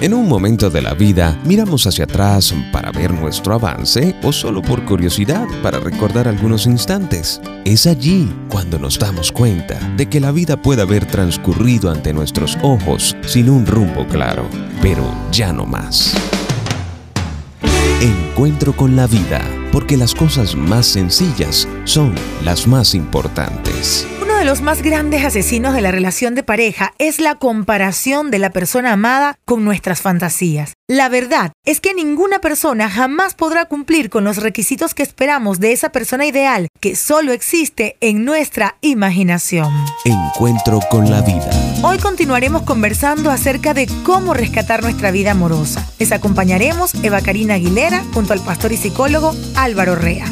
En un momento de la vida, miramos hacia atrás para ver nuestro avance o solo por curiosidad para recordar algunos instantes. Es allí cuando nos damos cuenta de que la vida puede haber transcurrido ante nuestros ojos sin un rumbo claro, pero ya no más. Encuentro con la vida, porque las cosas más sencillas son las más importantes de los más grandes asesinos de la relación de pareja es la comparación de la persona amada con nuestras fantasías. La verdad es que ninguna persona jamás podrá cumplir con los requisitos que esperamos de esa persona ideal que solo existe en nuestra imaginación. Encuentro con la vida. Hoy continuaremos conversando acerca de cómo rescatar nuestra vida amorosa. Les acompañaremos Eva Karina Aguilera junto al pastor y psicólogo Álvaro Rea.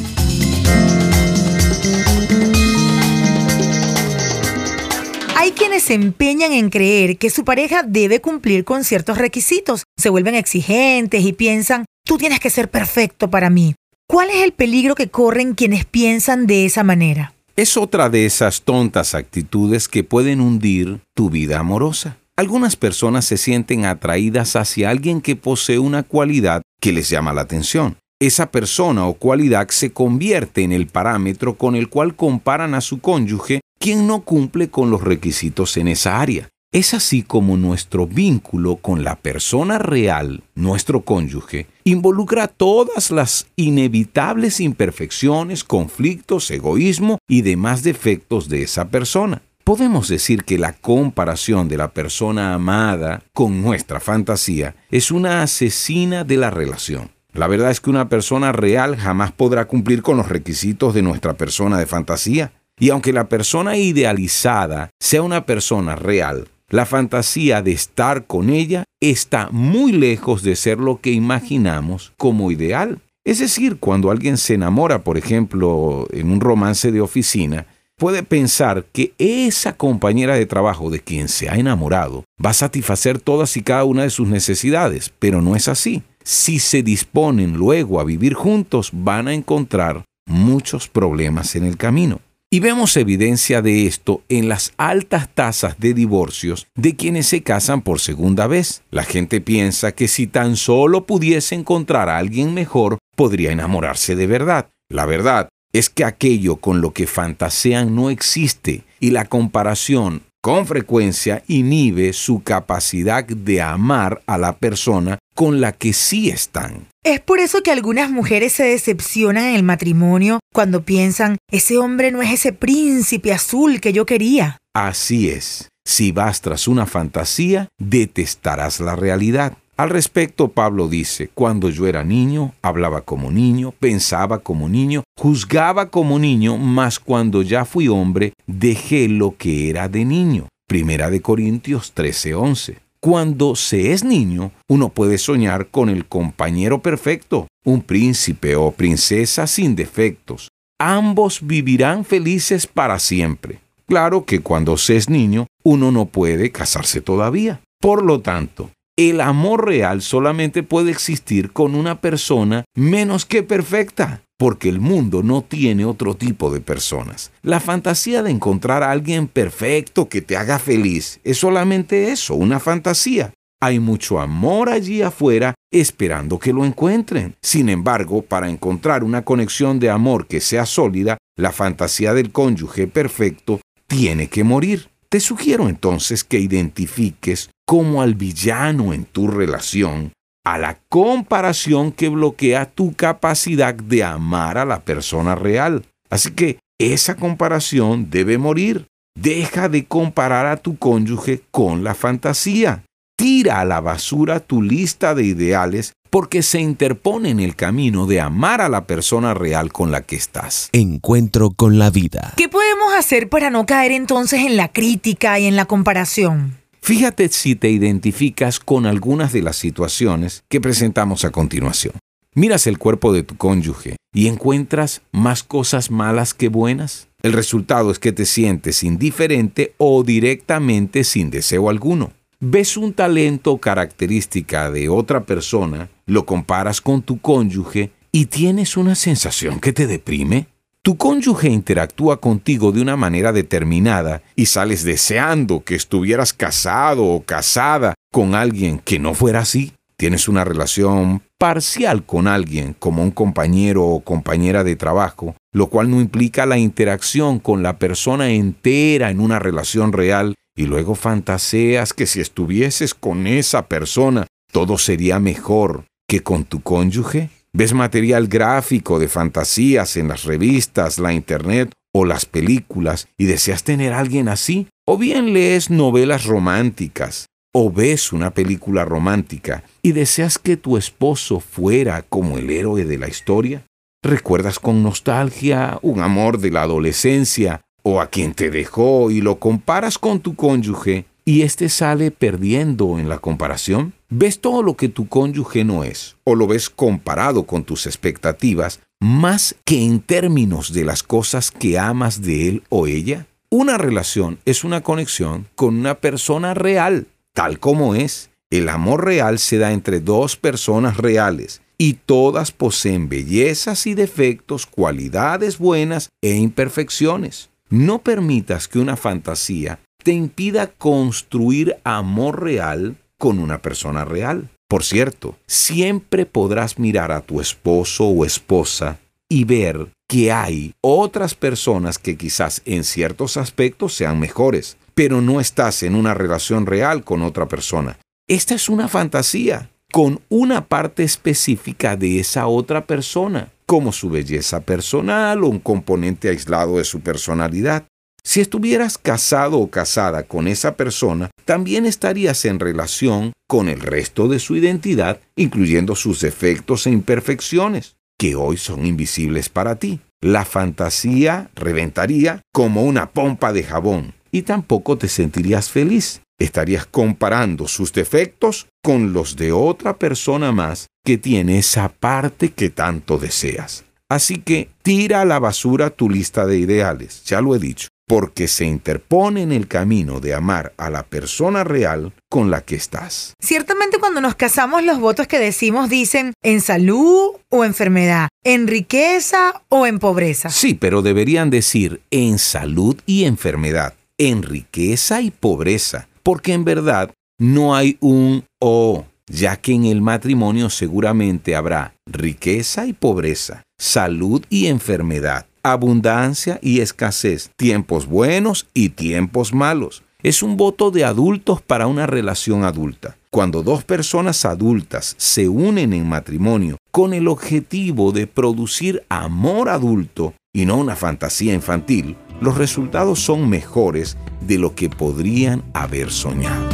Se empeñan en creer que su pareja debe cumplir con ciertos requisitos, se vuelven exigentes y piensan, tú tienes que ser perfecto para mí. ¿Cuál es el peligro que corren quienes piensan de esa manera? Es otra de esas tontas actitudes que pueden hundir tu vida amorosa. Algunas personas se sienten atraídas hacia alguien que posee una cualidad que les llama la atención. Esa persona o cualidad se convierte en el parámetro con el cual comparan a su cónyuge quien no cumple con los requisitos en esa área. Es así como nuestro vínculo con la persona real, nuestro cónyuge, involucra todas las inevitables imperfecciones, conflictos, egoísmo y demás defectos de esa persona. Podemos decir que la comparación de la persona amada con nuestra fantasía es una asesina de la relación. La verdad es que una persona real jamás podrá cumplir con los requisitos de nuestra persona de fantasía. Y aunque la persona idealizada sea una persona real, la fantasía de estar con ella está muy lejos de ser lo que imaginamos como ideal. Es decir, cuando alguien se enamora, por ejemplo, en un romance de oficina, puede pensar que esa compañera de trabajo de quien se ha enamorado va a satisfacer todas y cada una de sus necesidades, pero no es así. Si se disponen luego a vivir juntos, van a encontrar muchos problemas en el camino. Y vemos evidencia de esto en las altas tasas de divorcios de quienes se casan por segunda vez. La gente piensa que si tan solo pudiese encontrar a alguien mejor, podría enamorarse de verdad. La verdad es que aquello con lo que fantasean no existe y la comparación con frecuencia inhibe su capacidad de amar a la persona con la que sí están. Es por eso que algunas mujeres se decepcionan en el matrimonio cuando piensan, ese hombre no es ese príncipe azul que yo quería. Así es. Si vas tras una fantasía, detestarás la realidad. Al respecto, Pablo dice, cuando yo era niño, hablaba como niño, pensaba como niño, juzgaba como niño, mas cuando ya fui hombre, dejé lo que era de niño. Primera de Corintios 13:11. Cuando se es niño, uno puede soñar con el compañero perfecto, un príncipe o princesa sin defectos. Ambos vivirán felices para siempre. Claro que cuando se es niño, uno no puede casarse todavía. Por lo tanto, el amor real solamente puede existir con una persona menos que perfecta, porque el mundo no tiene otro tipo de personas. La fantasía de encontrar a alguien perfecto que te haga feliz es solamente eso, una fantasía. Hay mucho amor allí afuera esperando que lo encuentren. Sin embargo, para encontrar una conexión de amor que sea sólida, la fantasía del cónyuge perfecto tiene que morir. Te sugiero entonces que identifiques como al villano en tu relación a la comparación que bloquea tu capacidad de amar a la persona real. Así que esa comparación debe morir. Deja de comparar a tu cónyuge con la fantasía. Tira a la basura tu lista de ideales porque se interpone en el camino de amar a la persona real con la que estás. Encuentro con la vida. ¿Qué podemos hacer para no caer entonces en la crítica y en la comparación? Fíjate si te identificas con algunas de las situaciones que presentamos a continuación. Miras el cuerpo de tu cónyuge y encuentras más cosas malas que buenas. El resultado es que te sientes indiferente o directamente sin deseo alguno ves un talento o característica de otra persona, lo comparas con tu cónyuge y tienes una sensación que te deprime? Tu cónyuge interactúa contigo de una manera determinada y sales deseando que estuvieras casado o casada con alguien que no fuera así. Tienes una relación parcial con alguien como un compañero o compañera de trabajo, lo cual no implica la interacción con la persona entera en una relación real y luego fantaseas que si estuvieses con esa persona todo sería mejor que con tu cónyuge. ¿Ves material gráfico de fantasías en las revistas, la internet o las películas y deseas tener a alguien así? ¿O bien lees novelas románticas o ves una película romántica y deseas que tu esposo fuera como el héroe de la historia? ¿Recuerdas con nostalgia un amor de la adolescencia o a quien te dejó y lo comparas con tu cónyuge y éste sale perdiendo en la comparación? ¿Ves todo lo que tu cónyuge no es o lo ves comparado con tus expectativas más que en términos de las cosas que amas de él o ella? Una relación es una conexión con una persona real tal como es. El amor real se da entre dos personas reales y todas poseen bellezas y defectos, cualidades buenas e imperfecciones. No permitas que una fantasía te impida construir amor real con una persona real. Por cierto, siempre podrás mirar a tu esposo o esposa y ver que hay otras personas que quizás en ciertos aspectos sean mejores, pero no estás en una relación real con otra persona. Esta es una fantasía con una parte específica de esa otra persona, como su belleza personal o un componente aislado de su personalidad. Si estuvieras casado o casada con esa persona, también estarías en relación con el resto de su identidad, incluyendo sus defectos e imperfecciones, que hoy son invisibles para ti. La fantasía reventaría como una pompa de jabón y tampoco te sentirías feliz. Estarías comparando sus defectos con los de otra persona más que tiene esa parte que tanto deseas. Así que tira a la basura tu lista de ideales, ya lo he dicho, porque se interpone en el camino de amar a la persona real con la que estás. Ciertamente cuando nos casamos los votos que decimos dicen en salud o enfermedad, en riqueza o en pobreza. Sí, pero deberían decir en salud y enfermedad en riqueza y pobreza, porque en verdad no hay un o, ya que en el matrimonio seguramente habrá riqueza y pobreza, salud y enfermedad, abundancia y escasez, tiempos buenos y tiempos malos. Es un voto de adultos para una relación adulta. Cuando dos personas adultas se unen en matrimonio con el objetivo de producir amor adulto y no una fantasía infantil, los resultados son mejores de lo que podrían haber soñado.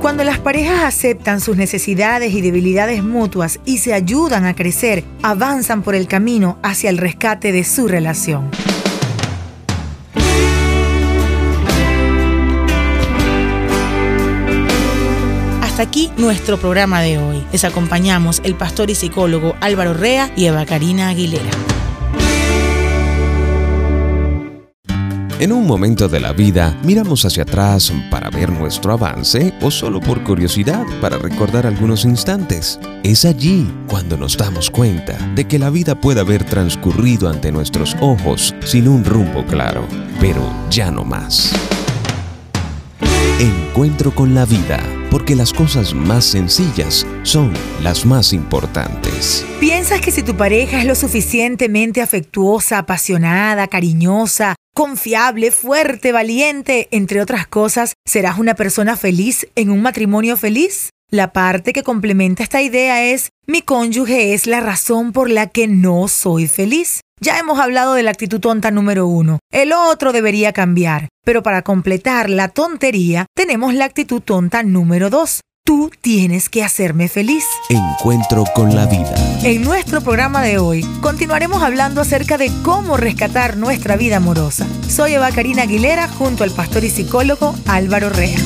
Cuando las parejas aceptan sus necesidades y debilidades mutuas y se ayudan a crecer, avanzan por el camino hacia el rescate de su relación. Hasta aquí nuestro programa de hoy. Les acompañamos el pastor y psicólogo Álvaro Rea y Eva Karina Aguilera. En un momento de la vida, miramos hacia atrás para ver nuestro avance o solo por curiosidad para recordar algunos instantes. Es allí cuando nos damos cuenta de que la vida puede haber transcurrido ante nuestros ojos sin un rumbo claro, pero ya no más. Encuentro con la vida, porque las cosas más sencillas son las más importantes. ¿Piensas que si tu pareja es lo suficientemente afectuosa, apasionada, cariñosa, confiable, fuerte, valiente, entre otras cosas, serás una persona feliz en un matrimonio feliz? La parte que complementa esta idea es, mi cónyuge es la razón por la que no soy feliz. Ya hemos hablado de la actitud tonta número uno. El otro debería cambiar. Pero para completar la tontería, tenemos la actitud tonta número dos. Tú tienes que hacerme feliz. Encuentro con la vida. En nuestro programa de hoy continuaremos hablando acerca de cómo rescatar nuestra vida amorosa. Soy Eva Karina Aguilera junto al pastor y psicólogo Álvaro Rea.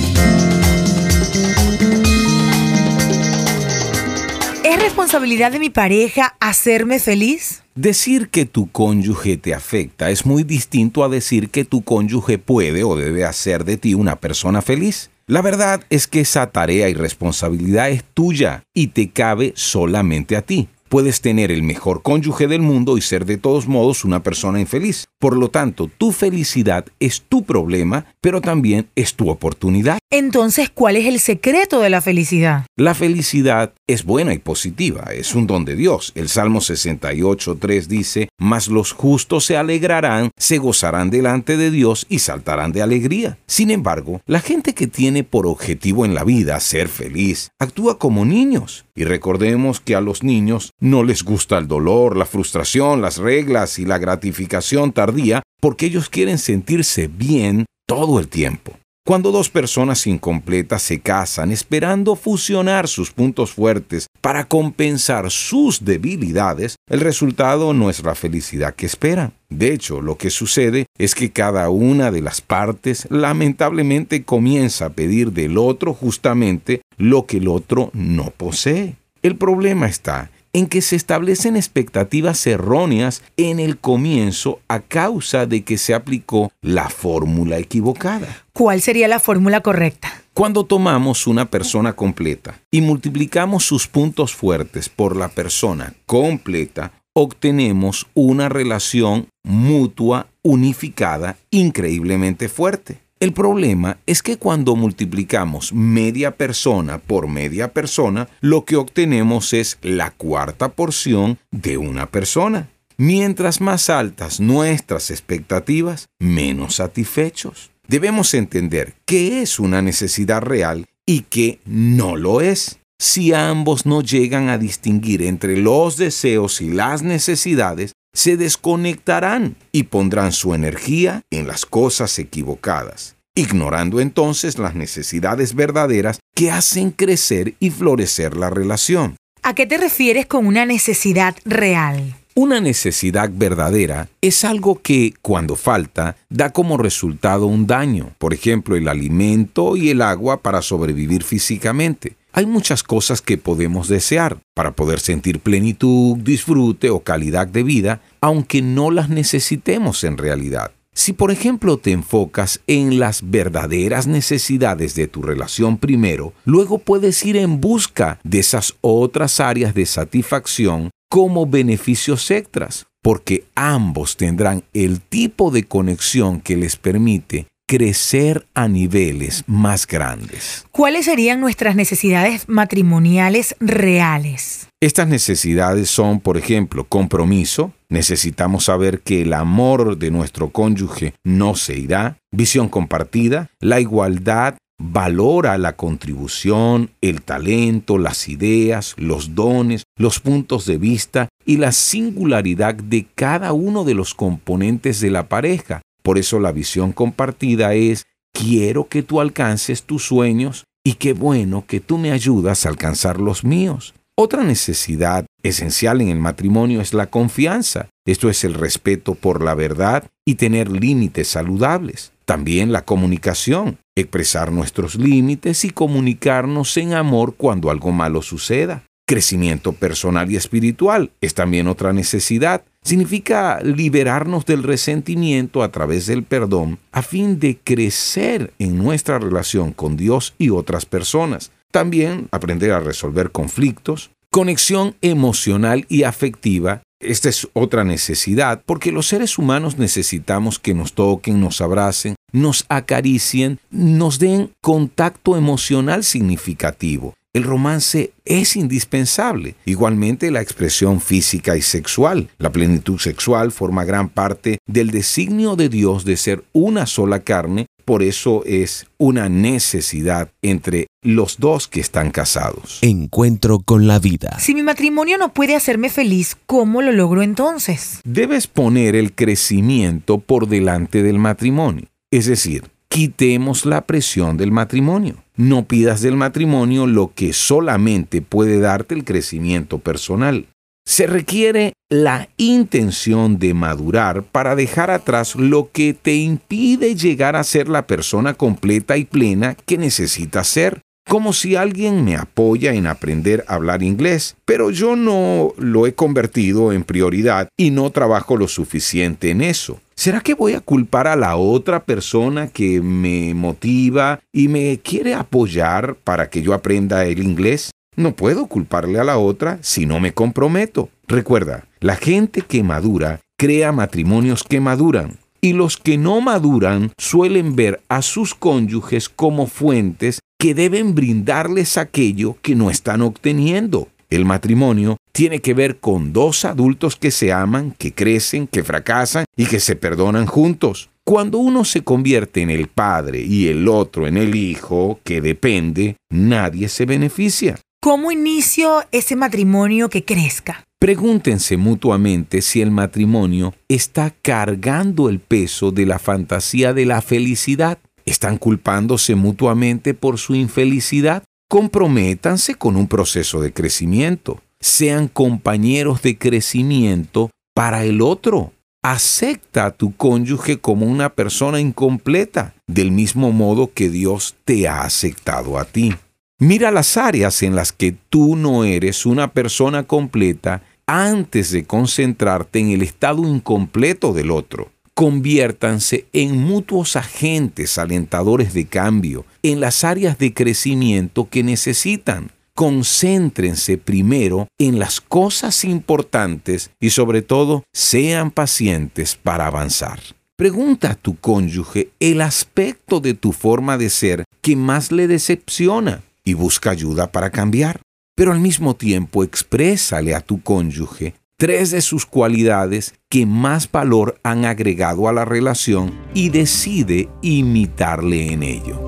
¿Es responsabilidad de mi pareja hacerme feliz? Decir que tu cónyuge te afecta es muy distinto a decir que tu cónyuge puede o debe hacer de ti una persona feliz. La verdad es que esa tarea y responsabilidad es tuya y te cabe solamente a ti Puedes tener el mejor cónyuge del mundo y ser de todos modos una persona infeliz. Por lo tanto, tu felicidad es tu problema, pero también es tu oportunidad. Entonces, ¿cuál es el secreto de la felicidad? La felicidad es buena y positiva, es un don de Dios. El Salmo 68.3 dice, Mas los justos se alegrarán, se gozarán delante de Dios y saltarán de alegría. Sin embargo, la gente que tiene por objetivo en la vida ser feliz, actúa como niños. Y recordemos que a los niños no les gusta el dolor, la frustración, las reglas y la gratificación tardía porque ellos quieren sentirse bien todo el tiempo. Cuando dos personas incompletas se casan esperando fusionar sus puntos fuertes para compensar sus debilidades, el resultado no es la felicidad que esperan. De hecho, lo que sucede es que cada una de las partes lamentablemente comienza a pedir del otro justamente lo que el otro no posee. El problema está en que se establecen expectativas erróneas en el comienzo a causa de que se aplicó la fórmula equivocada. ¿Cuál sería la fórmula correcta? Cuando tomamos una persona completa y multiplicamos sus puntos fuertes por la persona completa, obtenemos una relación mutua unificada increíblemente fuerte. El problema es que cuando multiplicamos media persona por media persona, lo que obtenemos es la cuarta porción de una persona. Mientras más altas nuestras expectativas, menos satisfechos. Debemos entender qué es una necesidad real y qué no lo es. Si ambos no llegan a distinguir entre los deseos y las necesidades, se desconectarán y pondrán su energía en las cosas equivocadas, ignorando entonces las necesidades verdaderas que hacen crecer y florecer la relación. ¿A qué te refieres con una necesidad real? Una necesidad verdadera es algo que, cuando falta, da como resultado un daño, por ejemplo, el alimento y el agua para sobrevivir físicamente. Hay muchas cosas que podemos desear para poder sentir plenitud, disfrute o calidad de vida, aunque no las necesitemos en realidad. Si por ejemplo te enfocas en las verdaderas necesidades de tu relación primero, luego puedes ir en busca de esas otras áreas de satisfacción como beneficios extras, porque ambos tendrán el tipo de conexión que les permite crecer a niveles más grandes. ¿Cuáles serían nuestras necesidades matrimoniales reales? Estas necesidades son, por ejemplo, compromiso. Necesitamos saber que el amor de nuestro cónyuge no se irá. Visión compartida, la igualdad valora la contribución, el talento, las ideas, los dones, los puntos de vista y la singularidad de cada uno de los componentes de la pareja. Por eso la visión compartida es, quiero que tú alcances tus sueños y qué bueno que tú me ayudas a alcanzar los míos. Otra necesidad esencial en el matrimonio es la confianza. Esto es el respeto por la verdad y tener límites saludables. También la comunicación, expresar nuestros límites y comunicarnos en amor cuando algo malo suceda. Crecimiento personal y espiritual es también otra necesidad. Significa liberarnos del resentimiento a través del perdón a fin de crecer en nuestra relación con Dios y otras personas. También aprender a resolver conflictos. Conexión emocional y afectiva esta es otra necesidad, porque los seres humanos necesitamos que nos toquen, nos abracen, nos acaricien, nos den contacto emocional significativo. El romance es indispensable. Igualmente la expresión física y sexual. La plenitud sexual forma gran parte del designio de Dios de ser una sola carne. Por eso es una necesidad entre los dos que están casados. Encuentro con la vida. Si mi matrimonio no puede hacerme feliz, ¿cómo lo logro entonces? Debes poner el crecimiento por delante del matrimonio. Es decir, quitemos la presión del matrimonio. No pidas del matrimonio lo que solamente puede darte el crecimiento personal. Se requiere la intención de madurar para dejar atrás lo que te impide llegar a ser la persona completa y plena que necesitas ser. Como si alguien me apoya en aprender a hablar inglés, pero yo no lo he convertido en prioridad y no trabajo lo suficiente en eso. ¿Será que voy a culpar a la otra persona que me motiva y me quiere apoyar para que yo aprenda el inglés? No puedo culparle a la otra si no me comprometo. Recuerda, la gente que madura crea matrimonios que maduran y los que no maduran suelen ver a sus cónyuges como fuentes que deben brindarles aquello que no están obteniendo. El matrimonio tiene que ver con dos adultos que se aman, que crecen, que fracasan y que se perdonan juntos. Cuando uno se convierte en el padre y el otro en el hijo, que depende, nadie se beneficia. ¿Cómo inicio ese matrimonio que crezca? Pregúntense mutuamente si el matrimonio está cargando el peso de la fantasía de la felicidad. ¿Están culpándose mutuamente por su infelicidad? Comprométanse con un proceso de crecimiento. Sean compañeros de crecimiento para el otro. Acepta a tu cónyuge como una persona incompleta, del mismo modo que Dios te ha aceptado a ti. Mira las áreas en las que tú no eres una persona completa antes de concentrarte en el estado incompleto del otro conviértanse en mutuos agentes alentadores de cambio en las áreas de crecimiento que necesitan. Concéntrense primero en las cosas importantes y sobre todo sean pacientes para avanzar. Pregunta a tu cónyuge el aspecto de tu forma de ser que más le decepciona y busca ayuda para cambiar. Pero al mismo tiempo exprésale a tu cónyuge tres de sus cualidades que más valor han agregado a la relación y decide imitarle en ello.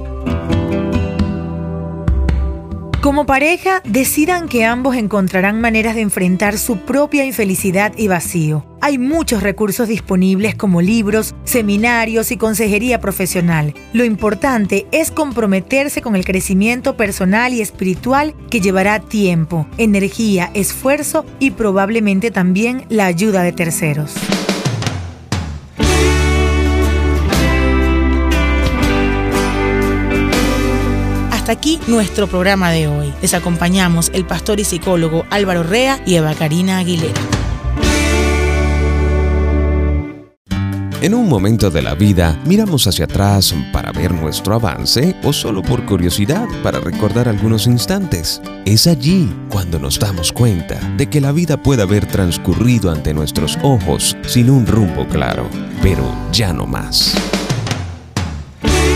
Como pareja, decidan que ambos encontrarán maneras de enfrentar su propia infelicidad y vacío. Hay muchos recursos disponibles como libros, seminarios y consejería profesional. Lo importante es comprometerse con el crecimiento personal y espiritual que llevará tiempo, energía, esfuerzo y probablemente también la ayuda de terceros. Aquí nuestro programa de hoy. Les acompañamos el pastor y psicólogo Álvaro Rea y Eva Karina Aguilera. En un momento de la vida, miramos hacia atrás para ver nuestro avance o solo por curiosidad para recordar algunos instantes. Es allí cuando nos damos cuenta de que la vida puede haber transcurrido ante nuestros ojos sin un rumbo claro, pero ya no más.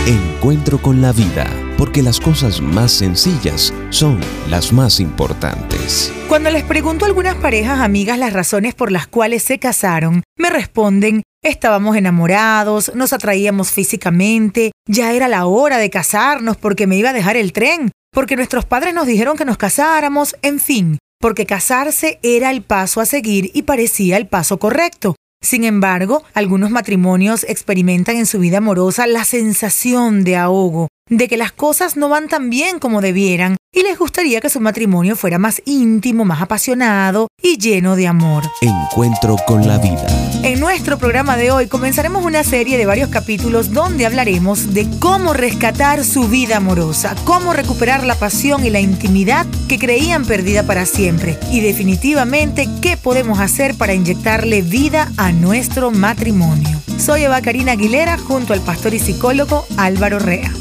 Encuentro con la vida porque las cosas más sencillas son las más importantes. Cuando les pregunto a algunas parejas amigas las razones por las cuales se casaron, me responden, estábamos enamorados, nos atraíamos físicamente, ya era la hora de casarnos porque me iba a dejar el tren, porque nuestros padres nos dijeron que nos casáramos, en fin, porque casarse era el paso a seguir y parecía el paso correcto. Sin embargo, algunos matrimonios experimentan en su vida amorosa la sensación de ahogo, de que las cosas no van tan bien como debieran y les gustaría que su matrimonio fuera más íntimo, más apasionado y lleno de amor. Encuentro con la vida. En nuestro programa de hoy comenzaremos una serie de varios capítulos donde hablaremos de cómo rescatar su vida amorosa, cómo recuperar la pasión y la intimidad que creían perdida para siempre y definitivamente qué podemos hacer para inyectarle vida a nuestro matrimonio. Soy Eva Karina Aguilera junto al pastor y psicólogo Álvaro Rea.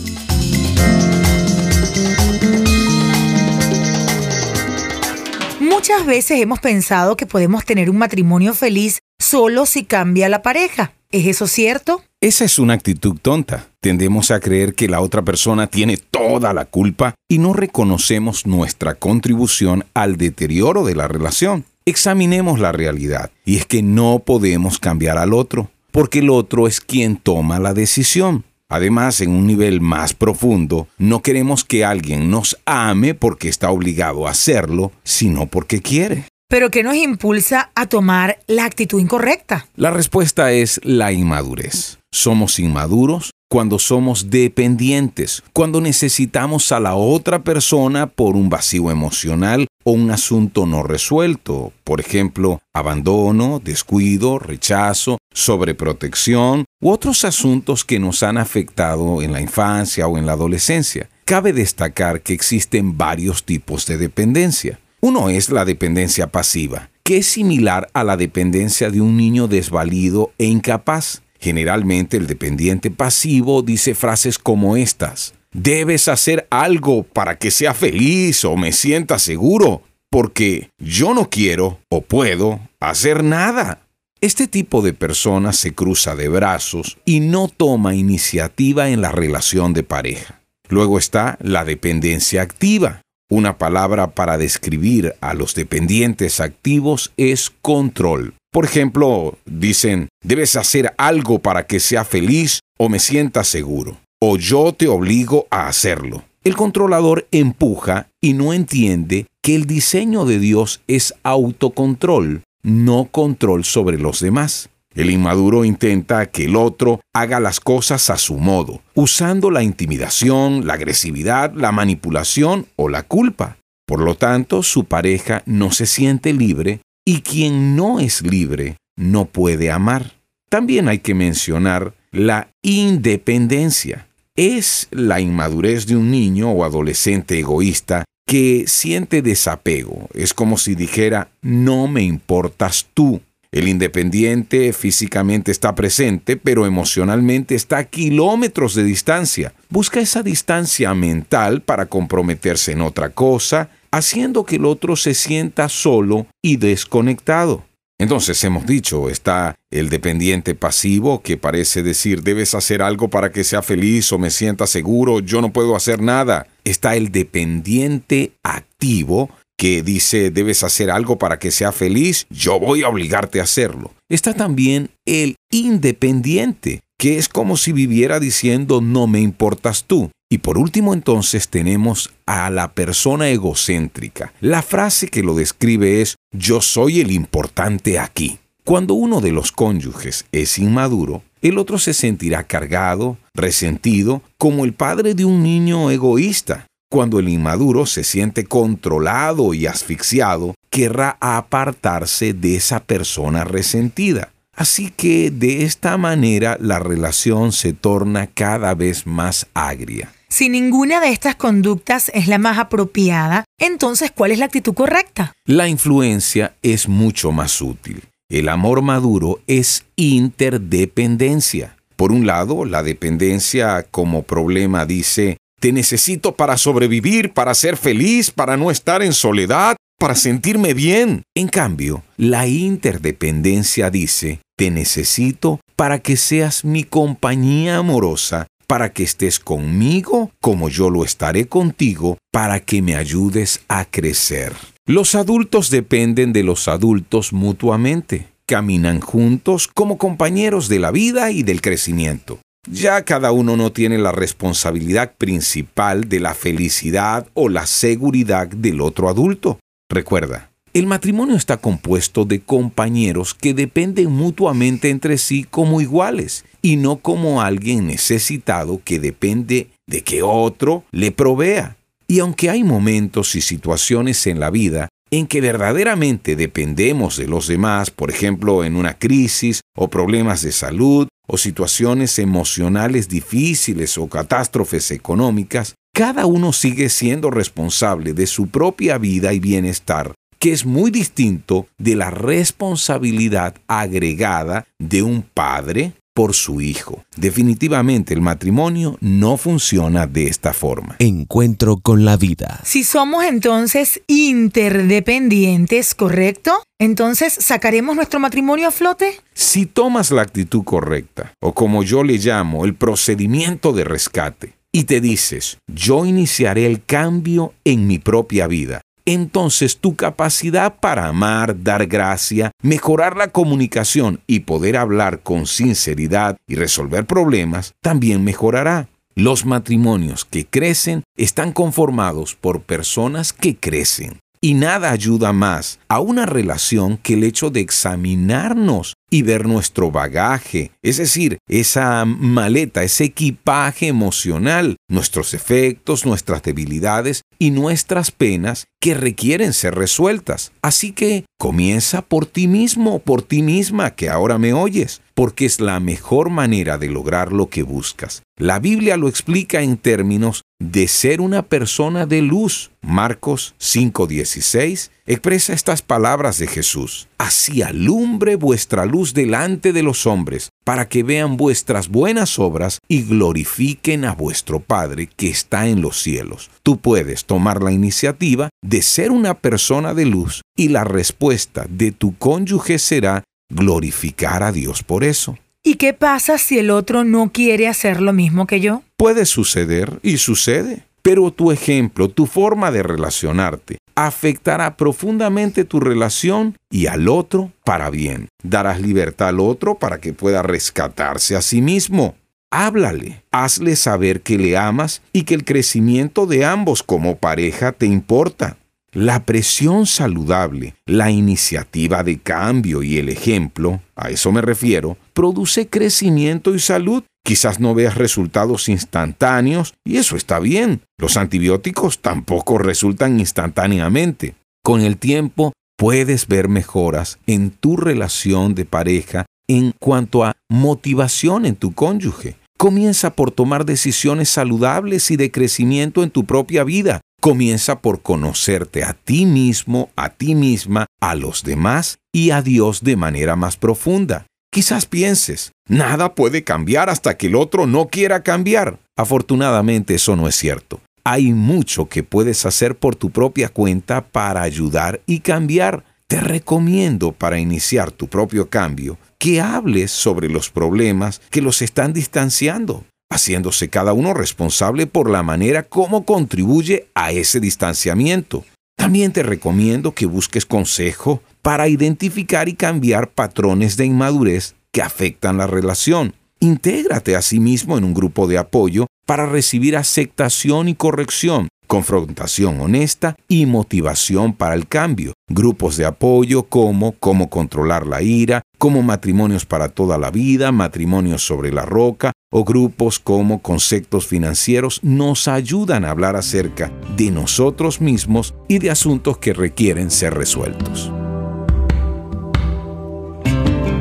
Muchas veces hemos pensado que podemos tener un matrimonio feliz solo si cambia la pareja. ¿Es eso cierto? Esa es una actitud tonta. Tendemos a creer que la otra persona tiene toda la culpa y no reconocemos nuestra contribución al deterioro de la relación. Examinemos la realidad y es que no podemos cambiar al otro, porque el otro es quien toma la decisión. Además, en un nivel más profundo, no queremos que alguien nos ame porque está obligado a hacerlo, sino porque quiere. ¿Pero qué nos impulsa a tomar la actitud incorrecta? La respuesta es la inmadurez. Somos inmaduros cuando somos dependientes, cuando necesitamos a la otra persona por un vacío emocional o un asunto no resuelto, por ejemplo, abandono, descuido, rechazo, sobreprotección u otros asuntos que nos han afectado en la infancia o en la adolescencia. Cabe destacar que existen varios tipos de dependencia. Uno es la dependencia pasiva, que es similar a la dependencia de un niño desvalido e incapaz. Generalmente el dependiente pasivo dice frases como estas. debes hacer algo para que sea feliz o me sienta seguro, porque yo no quiero o puedo hacer nada. Este tipo de persona se cruza de brazos y no toma iniciativa en la relación de pareja. Luego está la dependencia activa. Una palabra para describir a los dependientes activos es control. Por ejemplo, dicen, debes hacer algo para que sea feliz o me sienta seguro, o yo te obligo a hacerlo. El controlador empuja y no entiende que el diseño de Dios es autocontrol, no control sobre los demás. El inmaduro intenta que el otro haga las cosas a su modo, usando la intimidación, la agresividad, la manipulación o la culpa. Por lo tanto, su pareja no se siente libre y quien no es libre no puede amar. También hay que mencionar la independencia. Es la inmadurez de un niño o adolescente egoísta que siente desapego. Es como si dijera, no me importas tú, el independiente físicamente está presente, pero emocionalmente está a kilómetros de distancia. Busca esa distancia mental para comprometerse en otra cosa, haciendo que el otro se sienta solo y desconectado. Entonces hemos dicho, está el dependiente pasivo que parece decir debes hacer algo para que sea feliz o me sienta seguro, yo no puedo hacer nada. Está el dependiente activo que dice debes hacer algo para que sea feliz, yo voy a obligarte a hacerlo. Está también el independiente, que es como si viviera diciendo no me importas tú. Y por último entonces tenemos a la persona egocéntrica. La frase que lo describe es yo soy el importante aquí. Cuando uno de los cónyuges es inmaduro, el otro se sentirá cargado, resentido, como el padre de un niño egoísta. Cuando el inmaduro se siente controlado y asfixiado, querrá apartarse de esa persona resentida. Así que de esta manera la relación se torna cada vez más agria. Si ninguna de estas conductas es la más apropiada, entonces ¿cuál es la actitud correcta? La influencia es mucho más útil. El amor maduro es interdependencia. Por un lado, la dependencia como problema dice, te necesito para sobrevivir, para ser feliz, para no estar en soledad, para sentirme bien. En cambio, la interdependencia dice, te necesito para que seas mi compañía amorosa, para que estés conmigo como yo lo estaré contigo, para que me ayudes a crecer. Los adultos dependen de los adultos mutuamente. Caminan juntos como compañeros de la vida y del crecimiento. Ya cada uno no tiene la responsabilidad principal de la felicidad o la seguridad del otro adulto. Recuerda, el matrimonio está compuesto de compañeros que dependen mutuamente entre sí como iguales y no como alguien necesitado que depende de que otro le provea. Y aunque hay momentos y situaciones en la vida en que verdaderamente dependemos de los demás, por ejemplo en una crisis o problemas de salud o situaciones emocionales difíciles o catástrofes económicas, cada uno sigue siendo responsable de su propia vida y bienestar, que es muy distinto de la responsabilidad agregada de un padre por su hijo. Definitivamente el matrimonio no funciona de esta forma. Encuentro con la vida. Si somos entonces interdependientes, ¿correcto? Entonces, ¿sacaremos nuestro matrimonio a flote? Si tomas la actitud correcta, o como yo le llamo, el procedimiento de rescate, y te dices, yo iniciaré el cambio en mi propia vida, entonces tu capacidad para amar, dar gracia, mejorar la comunicación y poder hablar con sinceridad y resolver problemas también mejorará. Los matrimonios que crecen están conformados por personas que crecen. Y nada ayuda más a una relación que el hecho de examinarnos y ver nuestro bagaje, es decir, esa maleta, ese equipaje emocional, nuestros efectos, nuestras debilidades y nuestras penas que requieren ser resueltas. Así que comienza por ti mismo, por ti misma que ahora me oyes, porque es la mejor manera de lograr lo que buscas. La Biblia lo explica en términos de ser una persona de luz. Marcos 5:16 expresa estas palabras de Jesús. Así alumbre vuestra luz delante de los hombres, para que vean vuestras buenas obras y glorifiquen a vuestro Padre que está en los cielos. Tú puedes tomar la iniciativa de ser una persona de luz y la respuesta de tu cónyuge será glorificar a Dios por eso. ¿Y qué pasa si el otro no quiere hacer lo mismo que yo? Puede suceder y sucede. Pero tu ejemplo, tu forma de relacionarte, afectará profundamente tu relación y al otro para bien. Darás libertad al otro para que pueda rescatarse a sí mismo. Háblale, hazle saber que le amas y que el crecimiento de ambos como pareja te importa. La presión saludable, la iniciativa de cambio y el ejemplo, a eso me refiero, produce crecimiento y salud. Quizás no veas resultados instantáneos y eso está bien. Los antibióticos tampoco resultan instantáneamente. Con el tiempo puedes ver mejoras en tu relación de pareja en cuanto a motivación en tu cónyuge. Comienza por tomar decisiones saludables y de crecimiento en tu propia vida. Comienza por conocerte a ti mismo, a ti misma, a los demás y a Dios de manera más profunda. Quizás pienses, nada puede cambiar hasta que el otro no quiera cambiar. Afortunadamente eso no es cierto. Hay mucho que puedes hacer por tu propia cuenta para ayudar y cambiar. Te recomiendo para iniciar tu propio cambio que hables sobre los problemas que los están distanciando haciéndose cada uno responsable por la manera como contribuye a ese distanciamiento. También te recomiendo que busques consejo para identificar y cambiar patrones de inmadurez que afectan la relación. Intégrate a sí mismo en un grupo de apoyo para recibir aceptación y corrección confrontación honesta y motivación para el cambio. Grupos de apoyo como cómo controlar la ira, como matrimonios para toda la vida, matrimonios sobre la roca o grupos como conceptos financieros nos ayudan a hablar acerca de nosotros mismos y de asuntos que requieren ser resueltos.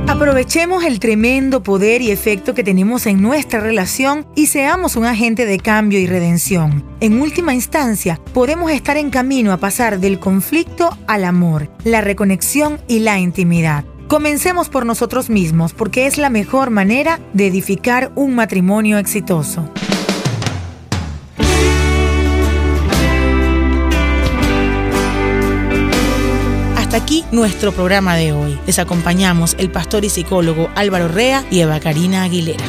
Aprovechemos el tremendo poder y efecto que tenemos en nuestra relación y seamos un agente de cambio y redención. En última instancia, podemos estar en camino a pasar del conflicto al amor, la reconexión y la intimidad. Comencemos por nosotros mismos porque es la mejor manera de edificar un matrimonio exitoso. Hasta aquí nuestro programa de hoy. Les acompañamos el pastor y psicólogo Álvaro Rea y Eva Karina Aguilera.